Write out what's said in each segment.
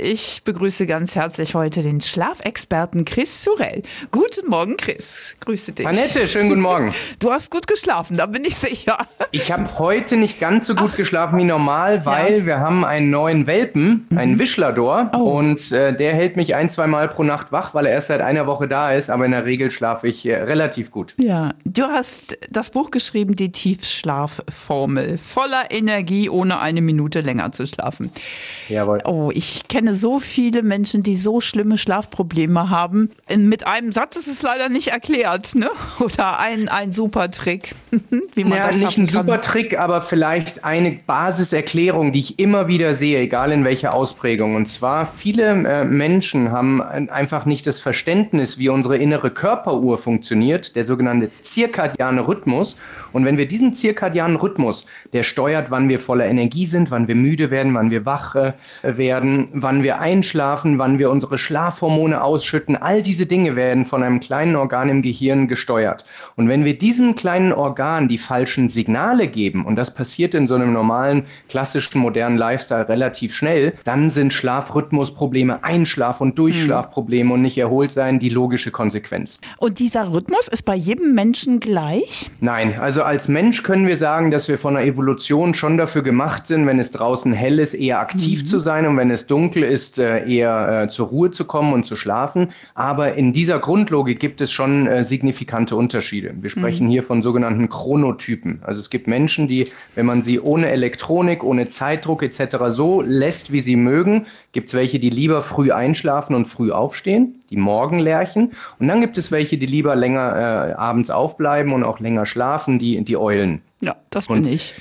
Ich begrüße ganz herzlich heute den Schlafexperten Chris Surell. Guten Morgen, Chris. Grüße dich. Annette, schönen guten Morgen. Du hast gut geschlafen, da bin ich sicher. Ich habe heute nicht ganz so gut Ach. geschlafen wie normal, weil ja. wir haben einen neuen Welpen, einen mhm. Wischlador. Oh. Und äh, der hält mich ein, zwei Mal pro Nacht wach, weil er erst seit einer Woche da ist. Aber in der Regel schlafe ich äh, relativ gut. Ja, du hast das Buch geschrieben, die Tiefschlafformel. Voller Energie, ohne eine Minute länger zu schlafen. Jawohl. Oh, ich kenne kenne so viele Menschen, die so schlimme Schlafprobleme haben. Mit einem Satz ist es leider nicht erklärt, ne? Oder ein, ein super Trick, wie man ja, das nicht ein kann. super Trick, aber vielleicht eine Basiserklärung, die ich immer wieder sehe, egal in welcher Ausprägung. Und zwar viele äh, Menschen haben einfach nicht das Verständnis, wie unsere innere Körperuhr funktioniert, der sogenannte zirkadiane Rhythmus. Und wenn wir diesen zirkadianen Rhythmus, der steuert, wann wir voller Energie sind, wann wir müde werden, wann wir wach äh, werden, wann wann wir einschlafen, wann wir unsere Schlafhormone ausschütten, all diese Dinge werden von einem kleinen Organ im Gehirn gesteuert. Und wenn wir diesem kleinen Organ die falschen Signale geben, und das passiert in so einem normalen, klassischen, modernen Lifestyle relativ schnell, dann sind Schlafrhythmusprobleme, Einschlaf- und Durchschlafprobleme und nicht erholt sein die logische Konsequenz. Und dieser Rhythmus ist bei jedem Menschen gleich? Nein, also als Mensch können wir sagen, dass wir von der Evolution schon dafür gemacht sind, wenn es draußen hell ist, eher aktiv mhm. zu sein und wenn es dunkel ist, äh, eher äh, zur Ruhe zu kommen und zu schlafen. Aber in dieser Grundlogik gibt es schon äh, signifikante Unterschiede. Wir sprechen mhm. hier von sogenannten Chronotypen. Also es gibt Menschen, die, wenn man sie ohne Elektronik, ohne Zeitdruck etc. so lässt, wie sie mögen, gibt es welche, die lieber früh einschlafen und früh aufstehen, die Morgenlärchen. Und dann gibt es welche, die lieber länger äh, abends aufbleiben und auch länger schlafen, die, die Eulen. Ja, das bin und, ich.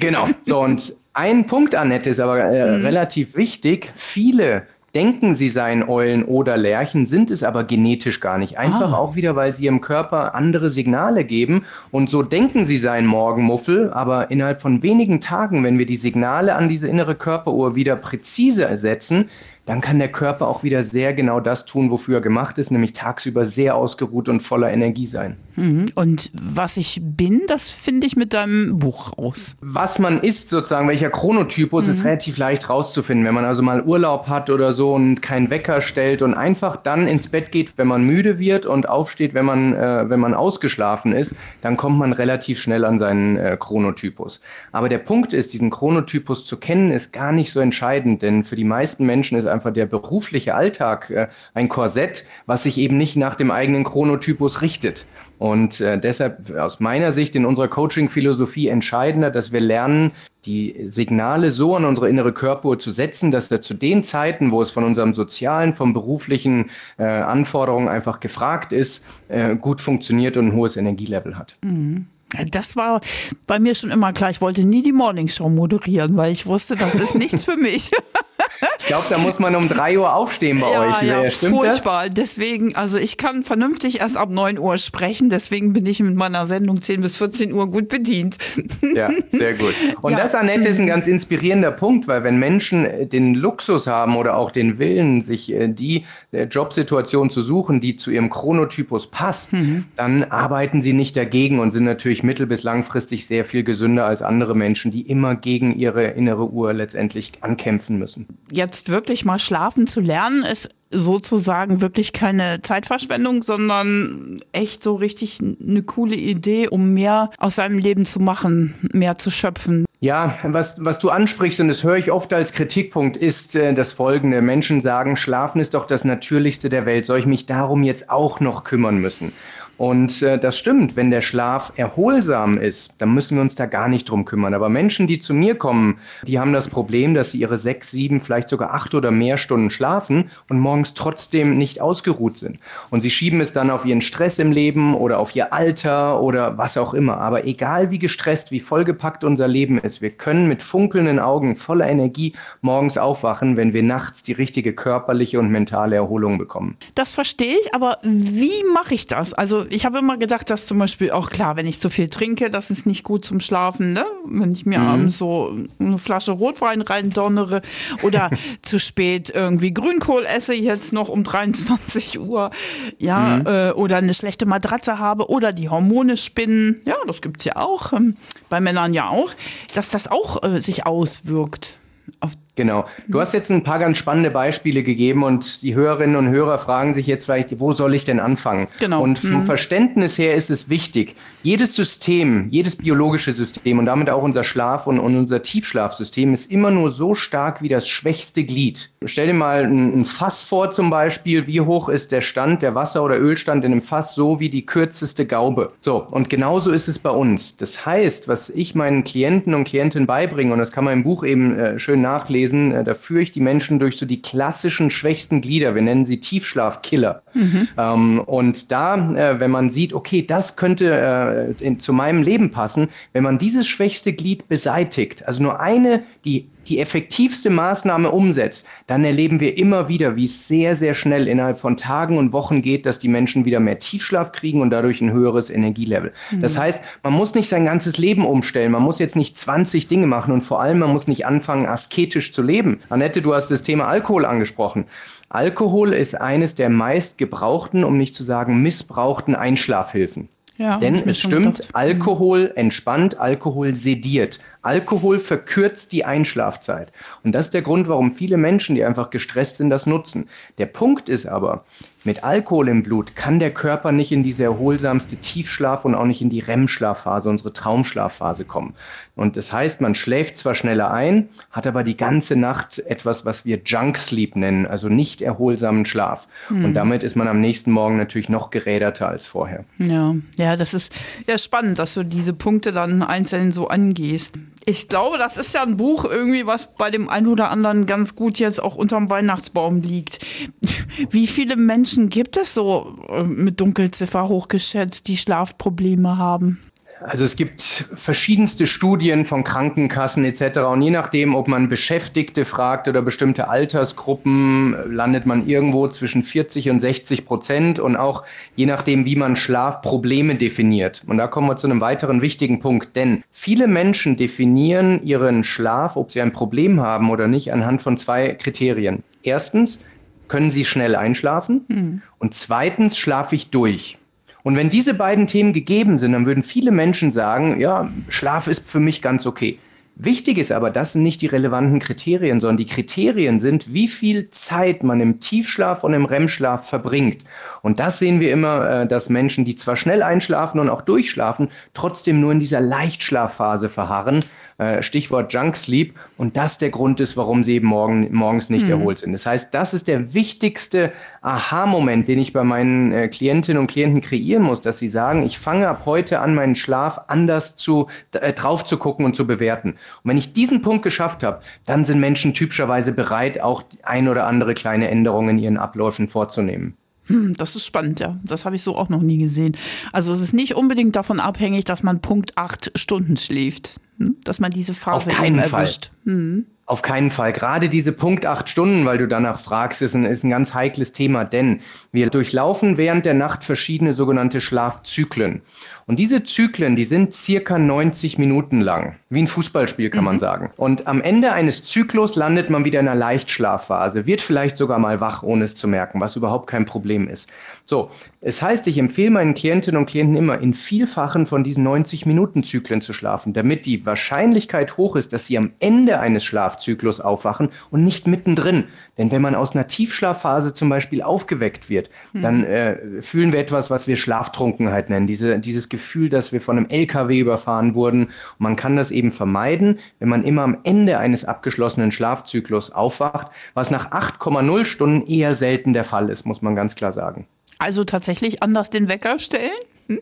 genau. So, und ein Punkt, Annette, ist aber äh, mhm. relativ wichtig. Viele denken, sie seien Eulen oder Lerchen, sind es aber genetisch gar nicht. Einfach ah. auch wieder, weil sie ihrem Körper andere Signale geben. Und so denken sie seien Morgenmuffel, aber innerhalb von wenigen Tagen, wenn wir die Signale an diese innere Körperuhr wieder präzise ersetzen, dann kann der Körper auch wieder sehr genau das tun, wofür er gemacht ist, nämlich tagsüber sehr ausgeruht und voller Energie sein. Mhm. Und was ich bin, das finde ich mit deinem Buch raus. Was man ist, sozusagen, welcher Chronotypus, mhm. ist relativ leicht rauszufinden. Wenn man also mal Urlaub hat oder so und keinen Wecker stellt und einfach dann ins Bett geht, wenn man müde wird und aufsteht, wenn man, äh, wenn man ausgeschlafen ist, dann kommt man relativ schnell an seinen äh, Chronotypus. Aber der Punkt ist, diesen Chronotypus zu kennen, ist gar nicht so entscheidend, denn für die meisten Menschen ist einfach der berufliche Alltag äh, ein Korsett, was sich eben nicht nach dem eigenen Chronotypus richtet. Und äh, deshalb aus meiner Sicht in unserer Coaching-Philosophie entscheidender, dass wir lernen, die Signale so an unsere innere Körperuhr zu setzen, dass er zu den Zeiten, wo es von unserem sozialen, vom beruflichen äh, Anforderungen einfach gefragt ist, äh, gut funktioniert und ein hohes Energielevel hat. Mhm. Das war bei mir schon immer klar. Ich wollte nie die Morningshow moderieren, weil ich wusste, das ist nichts für mich. Ich glaube, da muss man um 3 Uhr aufstehen bei ja, euch. Ja, Stimmt furchtbar. Das? Deswegen, also ich kann vernünftig erst ab 9 Uhr sprechen, deswegen bin ich mit meiner Sendung 10 bis 14 Uhr gut bedient. Ja, sehr gut. Und ja. das, Annette, ist ein ganz inspirierender Punkt, weil wenn Menschen äh, den Luxus haben oder auch den Willen, sich äh, die äh, Jobsituation zu suchen, die zu ihrem Chronotypus passt, mhm. dann arbeiten sie nicht dagegen und sind natürlich mittel- bis langfristig sehr viel gesünder als andere Menschen, die immer gegen ihre innere Uhr letztendlich ankämpfen müssen. Jetzt wirklich mal schlafen zu lernen, ist sozusagen wirklich keine Zeitverschwendung, sondern echt so richtig eine coole Idee, um mehr aus seinem Leben zu machen, mehr zu schöpfen. Ja, was, was du ansprichst, und das höre ich oft als Kritikpunkt, ist äh, das folgende. Menschen sagen, Schlafen ist doch das Natürlichste der Welt. Soll ich mich darum jetzt auch noch kümmern müssen? Und äh, das stimmt, wenn der Schlaf erholsam ist, dann müssen wir uns da gar nicht drum kümmern. Aber Menschen, die zu mir kommen, die haben das Problem, dass sie ihre sechs, sieben, vielleicht sogar acht oder mehr Stunden schlafen und morgens trotzdem nicht ausgeruht sind. Und sie schieben es dann auf ihren Stress im Leben oder auf ihr Alter oder was auch immer. Aber egal wie gestresst, wie vollgepackt unser Leben ist, wir können mit funkelnden Augen voller Energie morgens aufwachen, wenn wir nachts die richtige körperliche und mentale Erholung bekommen. Das verstehe ich, aber wie mache ich das? Also Also ich habe immer gedacht, dass zum Beispiel auch klar, wenn ich zu viel trinke, das ist nicht gut zum Schlafen. Ne? Wenn ich mir mhm. abends so eine Flasche Rotwein reindonnere oder zu spät irgendwie Grünkohl esse jetzt noch um 23 Uhr, ja, mhm. äh, oder eine schlechte Matratze habe oder die Hormone spinnen, ja, das gibt es ja auch, ähm, bei Männern ja auch, dass das auch äh, sich auswirkt auf Genau. Du hast jetzt ein paar ganz spannende Beispiele gegeben und die Hörerinnen und Hörer fragen sich jetzt vielleicht, wo soll ich denn anfangen? Genau. Und vom mhm. Verständnis her ist es wichtig, jedes System, jedes biologische System und damit auch unser Schlaf und, und unser Tiefschlafsystem ist immer nur so stark wie das schwächste Glied. Stell dir mal ein, ein Fass vor zum Beispiel, wie hoch ist der Stand, der Wasser- oder Ölstand in einem Fass, so wie die kürzeste Gaube. So, und genauso ist es bei uns. Das heißt, was ich meinen Klienten und Klientinnen beibringe, und das kann man im Buch eben äh, schön nachlesen, lesen, äh, da führe ich die Menschen durch so die klassischen schwächsten Glieder. Wir nennen sie Tiefschlafkiller. Mhm. Ähm, und da, äh, wenn man sieht, okay, das könnte äh, in, zu meinem Leben passen, wenn man dieses schwächste Glied beseitigt, also nur eine, die die effektivste Maßnahme umsetzt, dann erleben wir immer wieder, wie es sehr, sehr schnell innerhalb von Tagen und Wochen geht, dass die Menschen wieder mehr Tiefschlaf kriegen und dadurch ein höheres Energielevel. Mhm. Das heißt, man muss nicht sein ganzes Leben umstellen. Man muss jetzt nicht 20 Dinge machen und vor allem, man muss nicht anfangen, asketisch zu leben. Annette, du hast das Thema Alkohol angesprochen. Alkohol ist eines der meist gebrauchten, um nicht zu sagen missbrauchten Einschlafhilfen. Ja, Denn es stimmt. Alkohol entspannt, Alkohol sediert. Alkohol verkürzt die Einschlafzeit. Und das ist der Grund, warum viele Menschen, die einfach gestresst sind, das nutzen. Der Punkt ist aber, mit Alkohol im Blut kann der Körper nicht in diese erholsamste Tiefschlaf und auch nicht in die REM-Schlafphase, unsere Traumschlafphase kommen. Und das heißt, man schläft zwar schneller ein, hat aber die ganze Nacht etwas, was wir Junk Sleep nennen, also nicht erholsamen Schlaf. Mhm. Und damit ist man am nächsten Morgen natürlich noch geräderter als vorher. Ja, ja, das ist ja spannend, dass du diese Punkte dann einzeln so angehst. Ich glaube, das ist ja ein Buch irgendwie, was bei dem einen oder anderen ganz gut jetzt auch unterm Weihnachtsbaum liegt. Wie viele Menschen gibt es so äh, mit Dunkelziffer hochgeschätzt, die Schlafprobleme haben? Also es gibt verschiedenste Studien von Krankenkassen etc. Und je nachdem, ob man Beschäftigte fragt oder bestimmte Altersgruppen, landet man irgendwo zwischen 40 und 60 Prozent. Und auch je nachdem, wie man Schlafprobleme definiert. Und da kommen wir zu einem weiteren wichtigen Punkt. Denn viele Menschen definieren ihren Schlaf, ob sie ein Problem haben oder nicht, anhand von zwei Kriterien. Erstens, können sie schnell einschlafen? Mhm. Und zweitens, schlafe ich durch? Und wenn diese beiden Themen gegeben sind, dann würden viele Menschen sagen, ja, Schlaf ist für mich ganz okay. Wichtig ist aber, das sind nicht die relevanten Kriterien, sondern die Kriterien sind, wie viel Zeit man im Tiefschlaf und im REM-Schlaf verbringt. Und das sehen wir immer, äh, dass Menschen, die zwar schnell einschlafen und auch durchschlafen, trotzdem nur in dieser Leichtschlafphase verharren. Äh, Stichwort Junk Sleep. Und das der Grund ist, warum sie eben morgen, morgens nicht mhm. erholt sind. Das heißt, das ist der wichtigste Aha-Moment, den ich bei meinen äh, Klientinnen und Klienten kreieren muss, dass sie sagen, ich fange ab heute an, meinen Schlaf anders zu, äh, drauf zu gucken und zu bewerten. Und wenn ich diesen Punkt geschafft habe, dann sind Menschen typischerweise bereit, auch ein oder andere kleine Änderungen in ihren Abläufen vorzunehmen. Hm, das ist spannend, ja. Das habe ich so auch noch nie gesehen. Also es ist nicht unbedingt davon abhängig, dass man Punkt acht Stunden schläft, hm? dass man diese Phase Auf keinen erwischt. Fall. Hm. Auf keinen Fall. Gerade diese Punkt acht Stunden, weil du danach fragst, ist ein, ist ein ganz heikles Thema, denn wir durchlaufen während der Nacht verschiedene sogenannte Schlafzyklen. Und diese Zyklen, die sind circa 90 Minuten lang. Wie ein Fußballspiel kann mhm. man sagen. Und am Ende eines Zyklus landet man wieder in einer Leichtschlafphase, wird vielleicht sogar mal wach, ohne es zu merken, was überhaupt kein Problem ist. So, es heißt, ich empfehle meinen Klientinnen und Klienten immer, in Vielfachen von diesen 90-Minuten-Zyklen zu schlafen, damit die Wahrscheinlichkeit hoch ist, dass sie am Ende eines Schlafzyklus aufwachen und nicht mittendrin. Denn wenn man aus einer Tiefschlafphase zum Beispiel aufgeweckt wird, mhm. dann äh, fühlen wir etwas, was wir Schlaftrunkenheit nennen. Diese, dieses Gefühl, dass wir von einem LKW überfahren wurden. Und man kann das eben vermeiden, wenn man immer am Ende eines abgeschlossenen Schlafzyklus aufwacht, was nach 8,0 Stunden eher selten der Fall ist, muss man ganz klar sagen. Also tatsächlich anders den Wecker stellen? Hm?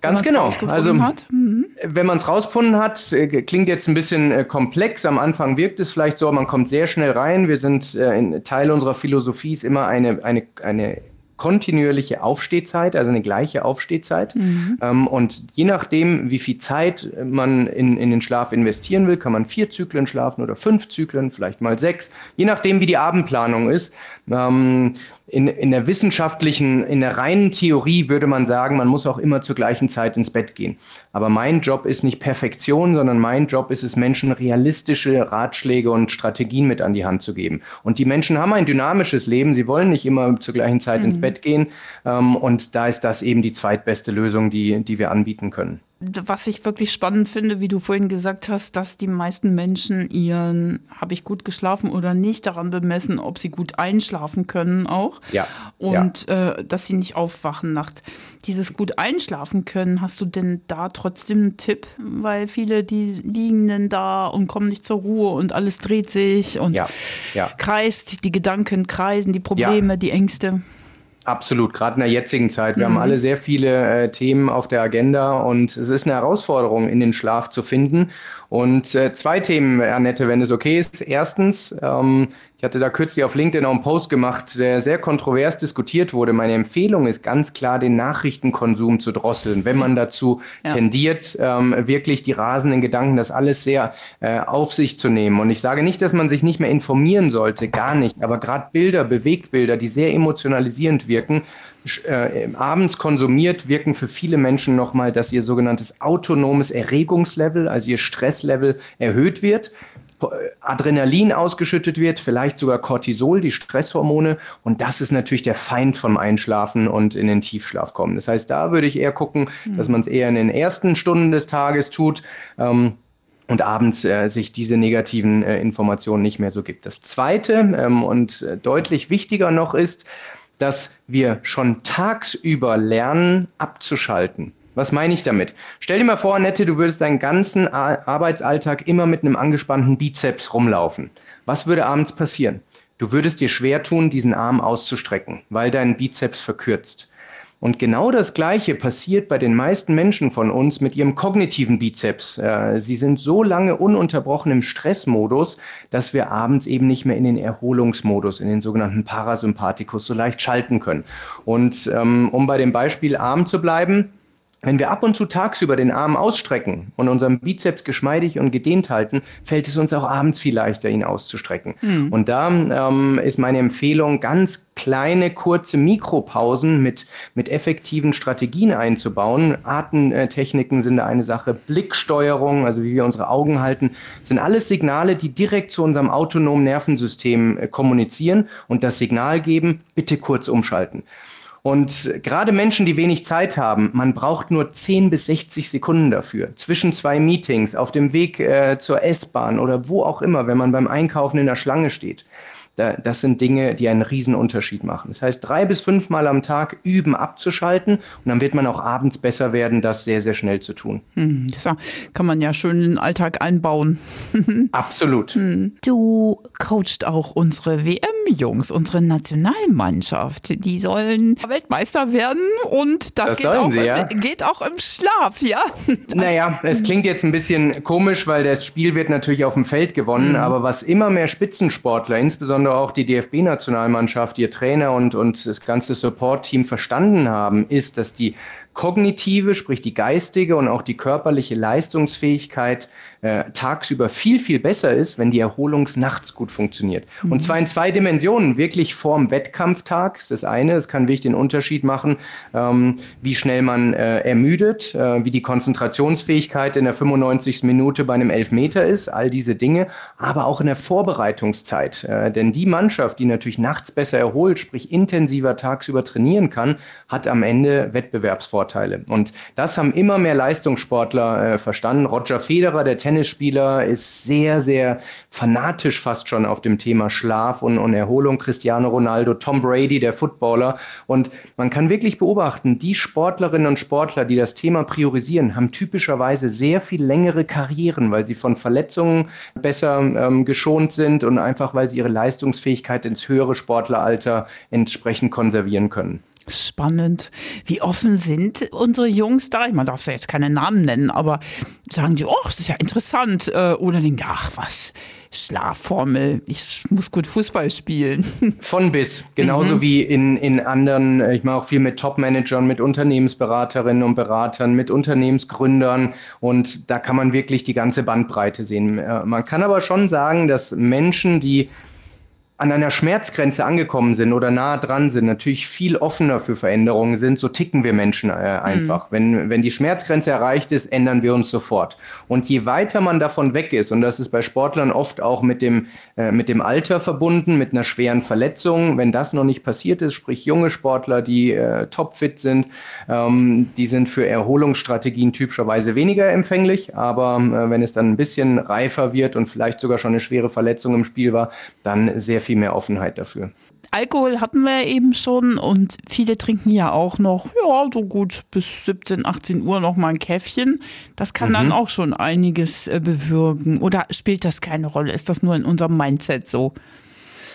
Ganz genau. Also, mhm. wenn man es rausgefunden hat, äh, klingt jetzt ein bisschen äh, komplex. Am Anfang wirkt es vielleicht so, man kommt sehr schnell rein. Wir sind äh, in Teil unserer Philosophie ist immer eine, eine, eine kontinuierliche Aufstehzeit, also eine gleiche Aufstehzeit. Mhm. Ähm, und je nachdem, wie viel Zeit man in, in den Schlaf investieren will, kann man vier Zyklen schlafen oder fünf Zyklen, vielleicht mal sechs, je nachdem, wie die Abendplanung ist. Ähm, in, in der wissenschaftlichen, in der reinen Theorie würde man sagen, man muss auch immer zur gleichen Zeit ins Bett gehen. Aber mein Job ist nicht Perfektion, sondern mein Job ist es, Menschen realistische Ratschläge und Strategien mit an die Hand zu geben. Und die Menschen haben ein dynamisches Leben. Sie wollen nicht immer zur gleichen Zeit mhm. ins Bett gehen. Ähm, und da ist das eben die zweitbeste Lösung, die, die wir anbieten können was ich wirklich spannend finde, wie du vorhin gesagt hast, dass die meisten Menschen ihren, habe ich gut geschlafen oder nicht, daran bemessen, ob sie gut einschlafen können auch. Ja. Und ja. Äh, dass sie nicht aufwachen nachts. Dieses gut einschlafen können, hast du denn da trotzdem einen Tipp? Weil viele, die liegen denn da und kommen nicht zur Ruhe und alles dreht sich und ja. Ja. kreist, die Gedanken kreisen, die Probleme, die Ängste. Absolut, gerade in der jetzigen Zeit. Wir mhm. haben alle sehr viele äh, Themen auf der Agenda und es ist eine Herausforderung, in den Schlaf zu finden. Und äh, zwei Themen, Annette, wenn es okay ist. Erstens, ähm, ich hatte da kürzlich auf LinkedIn auch einen Post gemacht, der sehr kontrovers diskutiert wurde. Meine Empfehlung ist ganz klar, den Nachrichtenkonsum zu drosseln, wenn man dazu ja. tendiert, ähm, wirklich die rasenden Gedanken, das alles sehr äh, auf sich zu nehmen. Und ich sage nicht, dass man sich nicht mehr informieren sollte, gar nicht. Aber gerade Bilder, Bewegtbilder, die sehr emotionalisierend wirken, äh, abends konsumiert, wirken für viele Menschen nochmal, dass ihr sogenanntes autonomes Erregungslevel, also ihr Stresslevel erhöht wird. Äh, Adrenalin ausgeschüttet wird, vielleicht sogar Cortisol, die Stresshormone. Und das ist natürlich der Feind vom Einschlafen und in den Tiefschlaf kommen. Das heißt, da würde ich eher gucken, mhm. dass man es eher in den ersten Stunden des Tages tut. Ähm, und abends äh, sich diese negativen äh, Informationen nicht mehr so gibt. Das Zweite ähm, und äh, deutlich wichtiger noch ist, dass wir schon tagsüber lernen, abzuschalten. Was meine ich damit? Stell dir mal vor, Annette, du würdest deinen ganzen Arbeitsalltag immer mit einem angespannten Bizeps rumlaufen. Was würde abends passieren? Du würdest dir schwer tun, diesen Arm auszustrecken, weil dein Bizeps verkürzt. Und genau das Gleiche passiert bei den meisten Menschen von uns mit ihrem kognitiven Bizeps. Äh, sie sind so lange ununterbrochen im Stressmodus, dass wir abends eben nicht mehr in den Erholungsmodus, in den sogenannten Parasympathikus so leicht schalten können. Und ähm, um bei dem Beispiel Arm zu bleiben, wenn wir ab und zu tagsüber den Arm ausstrecken und unseren Bizeps geschmeidig und gedehnt halten, fällt es uns auch abends viel leichter, ihn auszustrecken. Mhm. Und da ähm, ist meine Empfehlung, ganz kleine, kurze Mikropausen mit, mit effektiven Strategien einzubauen. Atemtechniken sind eine Sache, Blicksteuerung, also wie wir unsere Augen halten, sind alles Signale, die direkt zu unserem autonomen Nervensystem äh, kommunizieren und das Signal geben, bitte kurz umschalten. Und gerade Menschen, die wenig Zeit haben, man braucht nur 10 bis 60 Sekunden dafür. Zwischen zwei Meetings, auf dem Weg äh, zur S-Bahn oder wo auch immer, wenn man beim Einkaufen in der Schlange steht das sind Dinge, die einen riesen Unterschied machen. Das heißt, drei bis fünfmal am Tag üben, abzuschalten und dann wird man auch abends besser werden, das sehr, sehr schnell zu tun. Hm, das kann man ja schön in den Alltag einbauen. Absolut. Hm. Du coachst auch unsere WM-Jungs, unsere Nationalmannschaft. Die sollen Weltmeister werden und das, das geht, auch, sie, ja? geht auch im Schlaf, ja? Naja, es klingt jetzt ein bisschen komisch, weil das Spiel wird natürlich auf dem Feld gewonnen, mhm. aber was immer mehr Spitzensportler, insbesondere insbesondere auch die DFB-Nationalmannschaft, ihr Trainer und, und das ganze Support-Team verstanden haben, ist, dass die kognitive, sprich die geistige und auch die körperliche Leistungsfähigkeit äh, tagsüber viel, viel besser ist, wenn die Erholung nachts gut funktioniert. Mhm. Und zwar in zwei Dimensionen. Wirklich vorm Wettkampftag ist das eine. Es kann wirklich den Unterschied machen, ähm, wie schnell man äh, ermüdet, äh, wie die Konzentrationsfähigkeit in der 95. Minute bei einem Elfmeter ist, all diese Dinge, aber auch in der Vorbereitungszeit. Äh, denn die Mannschaft, die natürlich nachts besser erholt, sprich intensiver tagsüber trainieren kann, hat am Ende Wettbewerbsvorteile. Und das haben immer mehr Leistungssportler äh, verstanden. Roger Federer, der Tennis Tennisspieler ist sehr, sehr fanatisch fast schon auf dem Thema Schlaf und, und Erholung. Cristiano Ronaldo, Tom Brady, der Footballer. Und man kann wirklich beobachten, die Sportlerinnen und Sportler, die das Thema priorisieren, haben typischerweise sehr viel längere Karrieren, weil sie von Verletzungen besser ähm, geschont sind und einfach, weil sie ihre Leistungsfähigkeit ins höhere Sportleralter entsprechend konservieren können. Spannend. Wie offen sind unsere Jungs da? Man darf ja jetzt keine Namen nennen, aber sagen die, oh, das ist ja interessant. Äh, oder denken, ach was, Schlafformel. Ich muss gut Fußball spielen. Von bis. Genauso mhm. wie in, in anderen, ich mache auch viel mit Top-Managern, mit Unternehmensberaterinnen und Beratern, mit Unternehmensgründern. Und da kann man wirklich die ganze Bandbreite sehen. Äh, man kann aber schon sagen, dass Menschen, die an einer Schmerzgrenze angekommen sind oder nah dran sind, natürlich viel offener für Veränderungen sind, so ticken wir Menschen äh, einfach. Mhm. Wenn, wenn die Schmerzgrenze erreicht ist, ändern wir uns sofort. Und je weiter man davon weg ist, und das ist bei Sportlern oft auch mit dem, äh, mit dem Alter verbunden, mit einer schweren Verletzung, wenn das noch nicht passiert ist, sprich junge Sportler, die äh, topfit sind, ähm, die sind für Erholungsstrategien typischerweise weniger empfänglich, aber äh, wenn es dann ein bisschen reifer wird und vielleicht sogar schon eine schwere Verletzung im Spiel war, dann sehr viel mehr Offenheit dafür. Alkohol hatten wir eben schon und viele trinken ja auch noch, ja, so gut bis 17, 18 Uhr noch mal ein Käffchen. Das kann mhm. dann auch schon einiges äh, bewirken. Oder spielt das keine Rolle? Ist das nur in unserem Mindset so?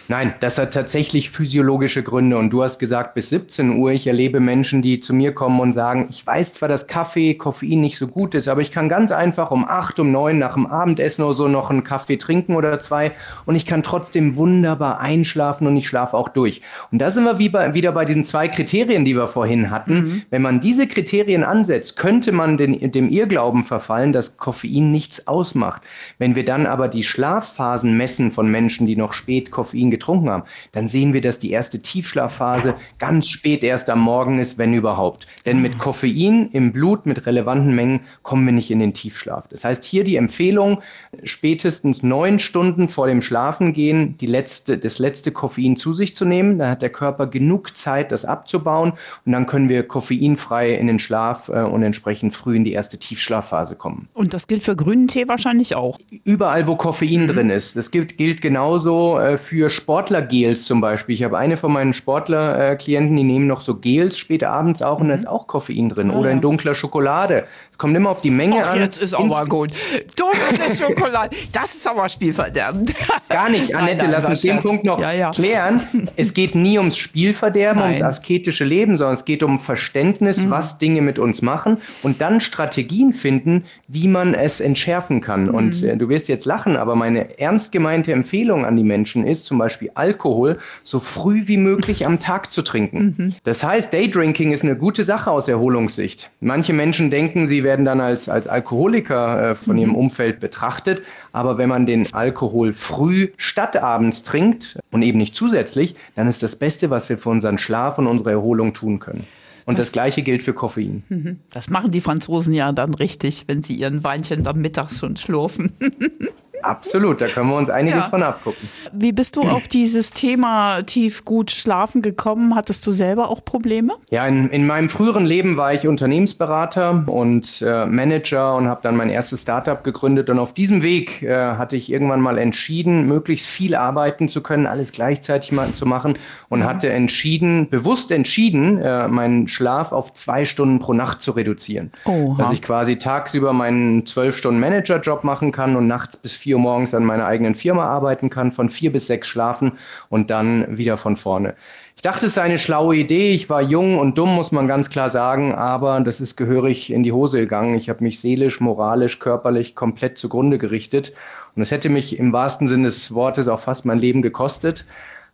Nein, das hat tatsächlich physiologische Gründe. Und du hast gesagt, bis 17 Uhr. Ich erlebe Menschen, die zu mir kommen und sagen, ich weiß zwar, dass Kaffee, Koffein nicht so gut ist, aber ich kann ganz einfach um 8, um 9 nach dem Abendessen oder so noch einen Kaffee trinken oder zwei. Und ich kann trotzdem wunderbar einschlafen und ich schlafe auch durch. Und da sind wir wie bei, wieder bei diesen zwei Kriterien, die wir vorhin hatten. Mhm. Wenn man diese Kriterien ansetzt, könnte man den, dem Irrglauben verfallen, dass Koffein nichts ausmacht. Wenn wir dann aber die Schlafphasen messen von Menschen, die noch spät Koffein getrunken haben, dann sehen wir, dass die erste Tiefschlafphase ganz spät erst am Morgen ist, wenn überhaupt. Denn mit Koffein im Blut mit relevanten Mengen kommen wir nicht in den Tiefschlaf. Das heißt, hier die Empfehlung, spätestens neun Stunden vor dem Schlafengehen die letzte, das letzte Koffein zu sich zu nehmen. Dann hat der Körper genug Zeit, das abzubauen und dann können wir koffeinfrei in den Schlaf äh, und entsprechend früh in die erste Tiefschlafphase kommen. Und das gilt für grünen Tee wahrscheinlich auch? Überall, wo Koffein mhm. drin ist. Das gilt, gilt genauso äh, für Sport Sportlergels zum Beispiel. Ich habe eine von meinen Sportlerklienten, die nehmen noch so Gels später abends auch mhm. und da ist auch Koffein drin. Ah, oder in dunkler Schokolade. Es kommt immer auf die Menge Och, an. Jetzt ist aber gut. Dunkle Schokolade, das ist aber Spielverderben. Gar nicht, Annette, nein, nein, lass uns den Punkt noch ja, ja. klären. Es geht nie ums Spielverderben, nein. ums asketische Leben, sondern es geht um Verständnis, mhm. was Dinge mit uns machen und dann Strategien finden, wie man es entschärfen kann. Mhm. Und äh, du wirst jetzt lachen, aber meine ernst gemeinte Empfehlung an die Menschen ist zum Beispiel, Beispiel Alkohol so früh wie möglich am Tag zu trinken. Mhm. Das heißt, Daydrinking ist eine gute Sache aus Erholungssicht. Manche Menschen denken, sie werden dann als, als Alkoholiker äh, von mhm. ihrem Umfeld betrachtet, aber wenn man den Alkohol früh statt abends trinkt und eben nicht zusätzlich, dann ist das Beste, was wir für unseren Schlaf und unsere Erholung tun können. Und das, das, Gleiche gilt für Koffein. Mhm. Das machen die Franzosen ja dann richtig, wenn sie ihren Weinchen dann mittags schon schlurfen. Absolut, da können wir uns einiges ja. von abgucken. Wie bist du auf dieses Thema tief gut schlafen gekommen? Hattest du selber auch Probleme? Ja, in, in meinem früheren Leben war ich Unternehmensberater und äh, Manager und habe dann mein erstes Startup gegründet. Und auf diesem Weg äh, hatte ich irgendwann mal entschieden, möglichst viel arbeiten zu können, alles gleichzeitig mal zu machen und mhm. hatte entschieden, bewusst entschieden, äh, meinen Schlaf auf zwei Stunden pro Nacht zu reduzieren. Oha. Dass ich quasi tagsüber meinen zwölf Stunden Managerjob machen kann und nachts bis vier vier Uhr morgens an meiner eigenen Firma arbeiten kann, von vier bis sechs schlafen und dann wieder von vorne. Ich dachte, es sei eine schlaue Idee. Ich war jung und dumm, muss man ganz klar sagen, aber das ist gehörig in die Hose gegangen. Ich habe mich seelisch, moralisch, körperlich komplett zugrunde gerichtet. Und es hätte mich im wahrsten Sinne des Wortes auch fast mein Leben gekostet.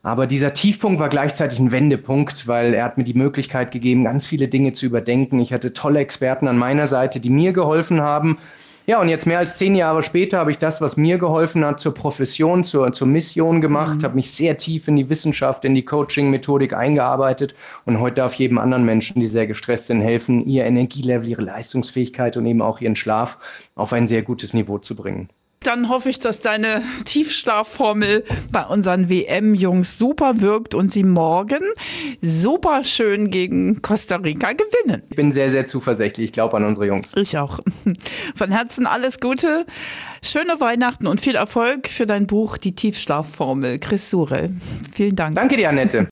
Aber dieser Tiefpunkt war gleichzeitig ein Wendepunkt, weil er hat mir die Möglichkeit gegeben, ganz viele Dinge zu überdenken. Ich hatte tolle Experten an meiner Seite, die mir geholfen haben, ja, und jetzt mehr als zehn Jahre später habe ich das, was mir geholfen hat, zur Profession, zur, zur Mission gemacht, mhm. habe mich sehr tief in die Wissenschaft, in die Coaching-Methodik eingearbeitet und heute darf jedem anderen Menschen, die sehr gestresst sind, helfen, ihr Energielevel, ihre Leistungsfähigkeit und eben auch ihren Schlaf auf ein sehr gutes Niveau zu bringen dann hoffe ich, dass deine Tiefschlafformel bei unseren WM-Jungs super wirkt und sie morgen super schön gegen Costa Rica gewinnen. Ich bin sehr, sehr zuversichtlich. Ich glaube an unsere Jungs. Ich auch. Von Herzen alles Gute, schöne Weihnachten und viel Erfolg für dein Buch Die Tiefschlafformel. Chris Sure. Vielen Dank. Danke dir, Annette.